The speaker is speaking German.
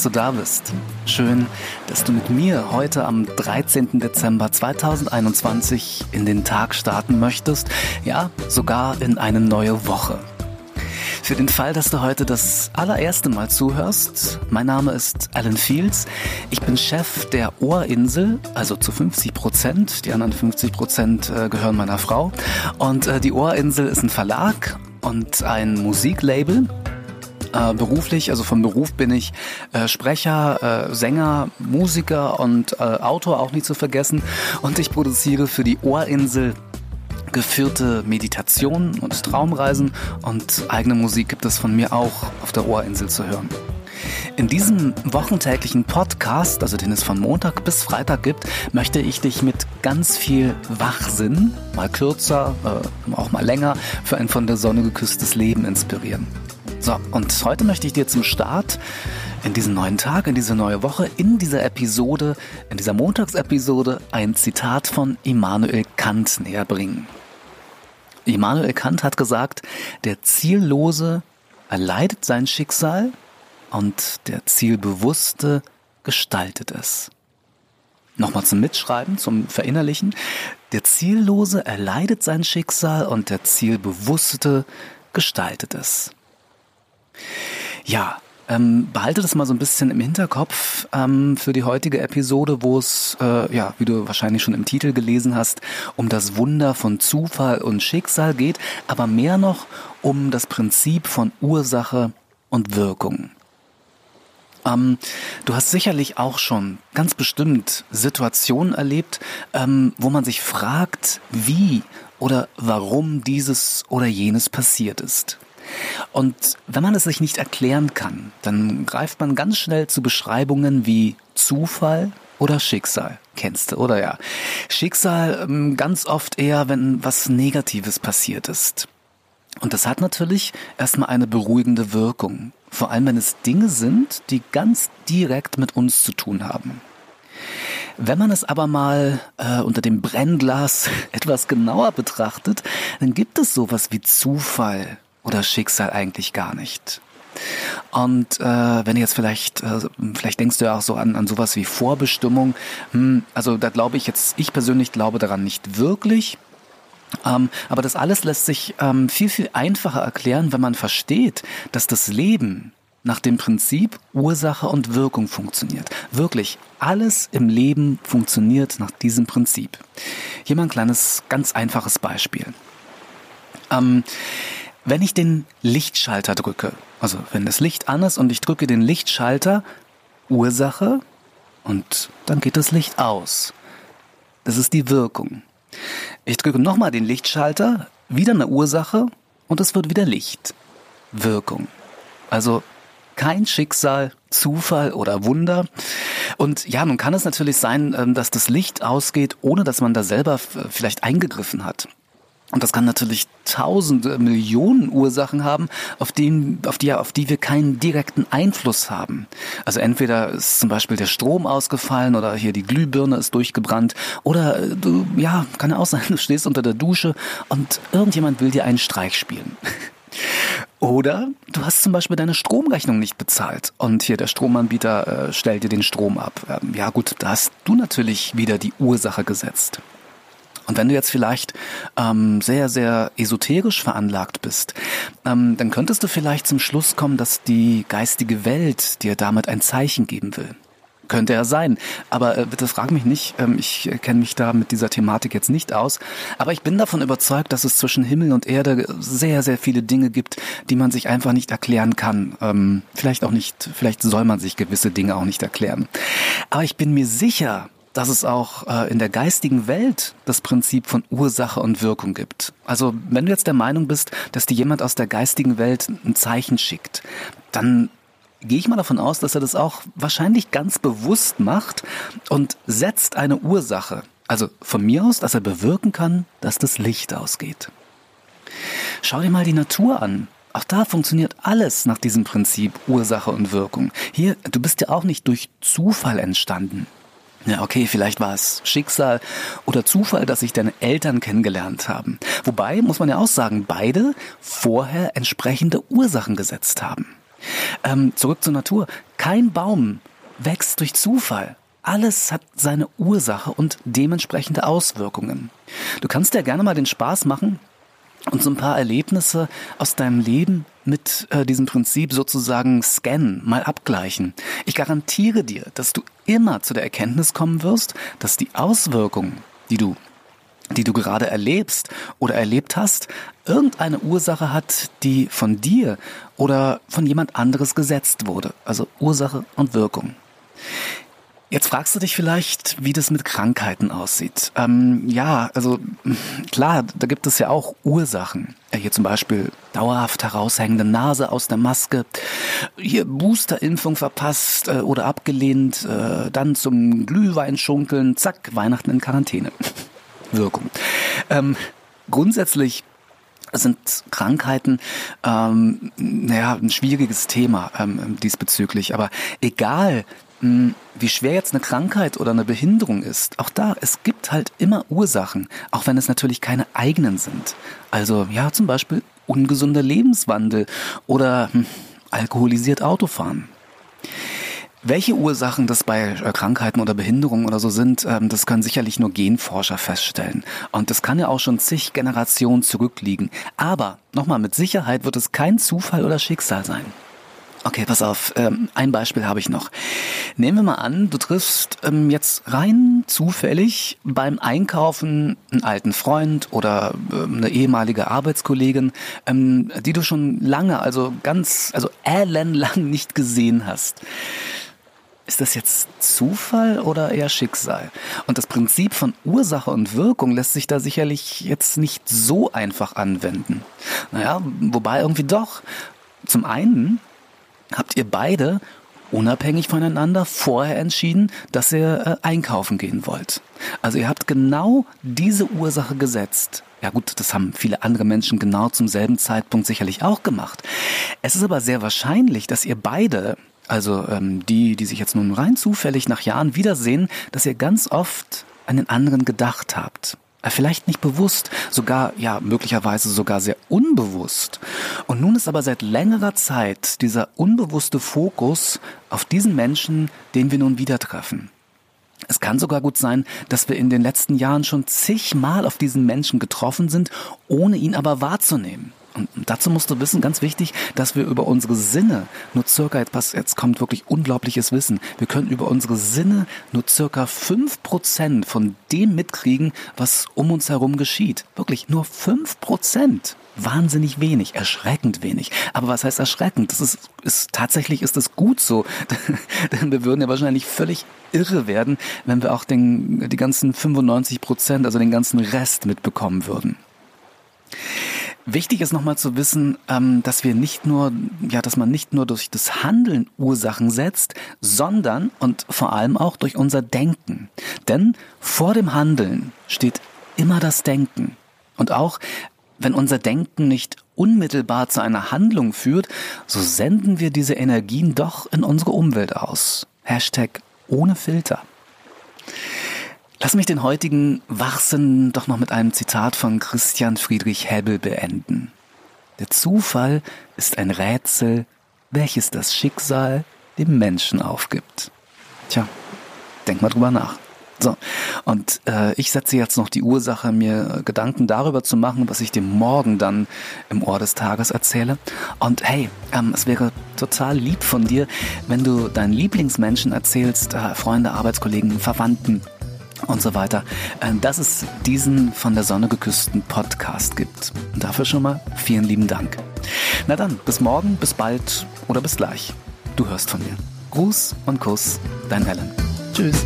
dass du da bist. Schön, dass du mit mir heute am 13. Dezember 2021 in den Tag starten möchtest. Ja, sogar in eine neue Woche. Für den Fall, dass du heute das allererste Mal zuhörst, mein Name ist Alan Fields. Ich bin Chef der Ohrinsel, also zu 50 Prozent. Die anderen 50 Prozent äh, gehören meiner Frau. Und äh, die Ohrinsel ist ein Verlag und ein Musiklabel. Äh, beruflich, also vom Beruf bin ich äh, Sprecher, äh, Sänger, Musiker und äh, Autor auch nicht zu vergessen. Und ich produziere für die Ohrinsel geführte Meditationen und Traumreisen und eigene Musik gibt es von mir auch auf der Ohrinsel zu hören. In diesem wochentäglichen Podcast, also den es von Montag bis Freitag gibt, möchte ich dich mit ganz viel Wachsinn, mal kürzer, äh, auch mal länger, für ein von der Sonne geküsstes Leben inspirieren. So, und heute möchte ich dir zum Start in diesen neuen Tag, in diese neue Woche, in dieser Episode, in dieser Montagsepisode ein Zitat von Immanuel Kant näher bringen. Immanuel Kant hat gesagt, der Ziellose erleidet sein Schicksal und der Zielbewusste gestaltet es. Nochmal zum Mitschreiben, zum Verinnerlichen. Der Ziellose erleidet sein Schicksal und der Zielbewusste gestaltet es. Ja, ähm, behalte das mal so ein bisschen im Hinterkopf ähm, für die heutige Episode, wo es, äh, ja, wie du wahrscheinlich schon im Titel gelesen hast, um das Wunder von Zufall und Schicksal geht, aber mehr noch um das Prinzip von Ursache und Wirkung. Ähm, du hast sicherlich auch schon ganz bestimmt Situationen erlebt, ähm, wo man sich fragt, wie oder warum dieses oder jenes passiert ist. Und wenn man es sich nicht erklären kann, dann greift man ganz schnell zu Beschreibungen wie Zufall oder Schicksal. Kennst du, oder ja? Schicksal ähm, ganz oft eher, wenn was Negatives passiert ist. Und das hat natürlich erstmal eine beruhigende Wirkung. Vor allem, wenn es Dinge sind, die ganz direkt mit uns zu tun haben. Wenn man es aber mal äh, unter dem Brennglas etwas genauer betrachtet, dann gibt es sowas wie Zufall oder Schicksal eigentlich gar nicht. Und äh, wenn du jetzt vielleicht, äh, vielleicht denkst du ja auch so an, an sowas wie Vorbestimmung, hm, also da glaube ich jetzt, ich persönlich glaube daran nicht wirklich. Ähm, aber das alles lässt sich ähm, viel, viel einfacher erklären, wenn man versteht, dass das Leben nach dem Prinzip Ursache und Wirkung funktioniert. Wirklich, alles im Leben funktioniert nach diesem Prinzip. Hier mal ein kleines, ganz einfaches Beispiel. Ähm, wenn ich den Lichtschalter drücke, also wenn das Licht an ist und ich drücke den Lichtschalter, Ursache und dann geht das Licht aus. Das ist die Wirkung. Ich drücke nochmal den Lichtschalter, wieder eine Ursache und es wird wieder Licht. Wirkung. Also kein Schicksal, Zufall oder Wunder. Und ja, nun kann es natürlich sein, ähm, dass das Licht ausgeht, ohne dass man da selber vielleicht eingegriffen hat. Und das kann natürlich tausende, Millionen Ursachen haben, auf die, auf die, auf die wir keinen direkten Einfluss haben. Also entweder ist zum Beispiel der Strom ausgefallen oder hier die Glühbirne ist durchgebrannt oder äh, du, ja, kann ja auch sein, du stehst unter der Dusche und irgendjemand will dir einen Streich spielen. Oder du hast zum Beispiel deine Stromrechnung nicht bezahlt und hier der Stromanbieter äh, stellt dir den Strom ab. Ähm, ja gut, da hast du natürlich wieder die Ursache gesetzt. Und wenn du jetzt vielleicht ähm, sehr, sehr esoterisch veranlagt bist, ähm, dann könntest du vielleicht zum Schluss kommen, dass die geistige Welt dir damit ein Zeichen geben will. Könnte ja sein. Aber äh, bitte frag mich nicht, ähm, ich kenne mich da mit dieser Thematik jetzt nicht aus. Aber ich bin davon überzeugt, dass es zwischen Himmel und Erde sehr, sehr viele Dinge gibt, die man sich einfach nicht erklären kann. Ähm, vielleicht auch nicht, vielleicht soll man sich gewisse Dinge auch nicht erklären. Aber ich bin mir sicher, dass es auch äh, in der geistigen Welt das Prinzip von Ursache und Wirkung gibt. Also wenn du jetzt der Meinung bist, dass dir jemand aus der geistigen Welt ein Zeichen schickt, dann gehe ich mal davon aus, dass er das auch wahrscheinlich ganz bewusst macht und setzt eine Ursache. Also von mir aus, dass er bewirken kann, dass das Licht ausgeht. Schau dir mal die Natur an. Auch da funktioniert alles nach diesem Prinzip Ursache und Wirkung. Hier, du bist ja auch nicht durch Zufall entstanden. Ja, okay, vielleicht war es Schicksal oder Zufall, dass sich deine Eltern kennengelernt haben. Wobei, muss man ja auch sagen, beide vorher entsprechende Ursachen gesetzt haben. Ähm, zurück zur Natur. Kein Baum wächst durch Zufall. Alles hat seine Ursache und dementsprechende Auswirkungen. Du kannst dir gerne mal den Spaß machen und so ein paar Erlebnisse aus deinem Leben mit äh, diesem Prinzip sozusagen scannen, mal abgleichen. Ich garantiere dir, dass du immer zu der Erkenntnis kommen wirst, dass die Auswirkungen, die du die du gerade erlebst oder erlebt hast, irgendeine Ursache hat, die von dir oder von jemand anderes gesetzt wurde. Also Ursache und Wirkung. Jetzt fragst du dich vielleicht, wie das mit Krankheiten aussieht. Ähm, ja, also klar, da gibt es ja auch Ursachen. Hier zum Beispiel dauerhaft heraushängende Nase aus der Maske, hier Boosterimpfung verpasst äh, oder abgelehnt, äh, dann zum Glühwein schunkeln, zack, Weihnachten in Quarantäne. Wirkung. Ähm, grundsätzlich sind Krankheiten, ähm, naja, ein schwieriges Thema ähm, diesbezüglich. Aber egal, wie schwer jetzt eine Krankheit oder eine Behinderung ist, auch da, es gibt halt immer Ursachen, auch wenn es natürlich keine eigenen sind. Also ja, zum Beispiel ungesunder Lebenswandel oder hm, alkoholisiert Autofahren. Welche Ursachen das bei äh, Krankheiten oder Behinderungen oder so sind, ähm, das können sicherlich nur Genforscher feststellen. Und das kann ja auch schon zig Generationen zurückliegen. Aber nochmal, mit Sicherheit wird es kein Zufall oder Schicksal sein. Okay, pass auf. Ähm, ein Beispiel habe ich noch. Nehmen wir mal an, du triffst ähm, jetzt rein zufällig beim Einkaufen einen alten Freund oder ähm, eine ehemalige Arbeitskollegin, die du schon lange, also ganz, also ellenlang nicht gesehen hast. Ist das jetzt Zufall oder eher Schicksal? Und das Prinzip von Ursache und Wirkung lässt sich da sicherlich jetzt nicht so einfach anwenden. Naja, wobei irgendwie doch. Zum einen habt ihr beide unabhängig voneinander vorher entschieden, dass ihr äh, einkaufen gehen wollt. Also ihr habt genau diese Ursache gesetzt. Ja gut, das haben viele andere Menschen genau zum selben Zeitpunkt sicherlich auch gemacht. Es ist aber sehr wahrscheinlich, dass ihr beide, also ähm, die, die sich jetzt nun rein zufällig nach Jahren wiedersehen, dass ihr ganz oft an den anderen gedacht habt. Äh, vielleicht nicht bewusst, sogar, ja, möglicherweise sogar sehr unbewusst. Und nun ist aber seit längerer Zeit dieser unbewusste Fokus auf diesen Menschen, den wir nun wieder treffen. Es kann sogar gut sein, dass wir in den letzten Jahren schon zigmal auf diesen Menschen getroffen sind, ohne ihn aber wahrzunehmen. Und dazu musst du wissen, ganz wichtig, dass wir über unsere Sinne nur circa, etwas, jetzt kommt wirklich unglaubliches Wissen, wir können über unsere Sinne nur circa fünf Prozent von dem mitkriegen, was um uns herum geschieht. Wirklich nur fünf Prozent. Wahnsinnig wenig, erschreckend wenig. Aber was heißt erschreckend? Das ist, ist tatsächlich ist es gut so. Denn wir würden ja wahrscheinlich völlig irre werden, wenn wir auch den, die ganzen 95 Prozent, also den ganzen Rest mitbekommen würden. Wichtig ist nochmal zu wissen, ähm, dass wir nicht nur, ja, dass man nicht nur durch das Handeln Ursachen setzt, sondern und vor allem auch durch unser Denken. Denn vor dem Handeln steht immer das Denken. Und auch wenn unser Denken nicht unmittelbar zu einer Handlung führt, so senden wir diese Energien doch in unsere Umwelt aus. Hashtag ohne Filter. Lass mich den heutigen Wachsinn doch noch mit einem Zitat von Christian Friedrich Hebbel beenden. Der Zufall ist ein Rätsel, welches das Schicksal dem Menschen aufgibt. Tja, denk mal drüber nach. So, und äh, ich setze jetzt noch die Ursache, mir Gedanken darüber zu machen, was ich dir morgen dann im Ohr des Tages erzähle. Und hey, ähm, es wäre total lieb von dir, wenn du deinen Lieblingsmenschen erzählst, äh, Freunde, Arbeitskollegen, Verwandten, und so weiter, äh, dass es diesen von der Sonne geküssten Podcast gibt. Und dafür schon mal vielen lieben Dank. Na dann, bis morgen, bis bald oder bis gleich. Du hörst von mir. Gruß und Kuss, dein Alan. Tschüss.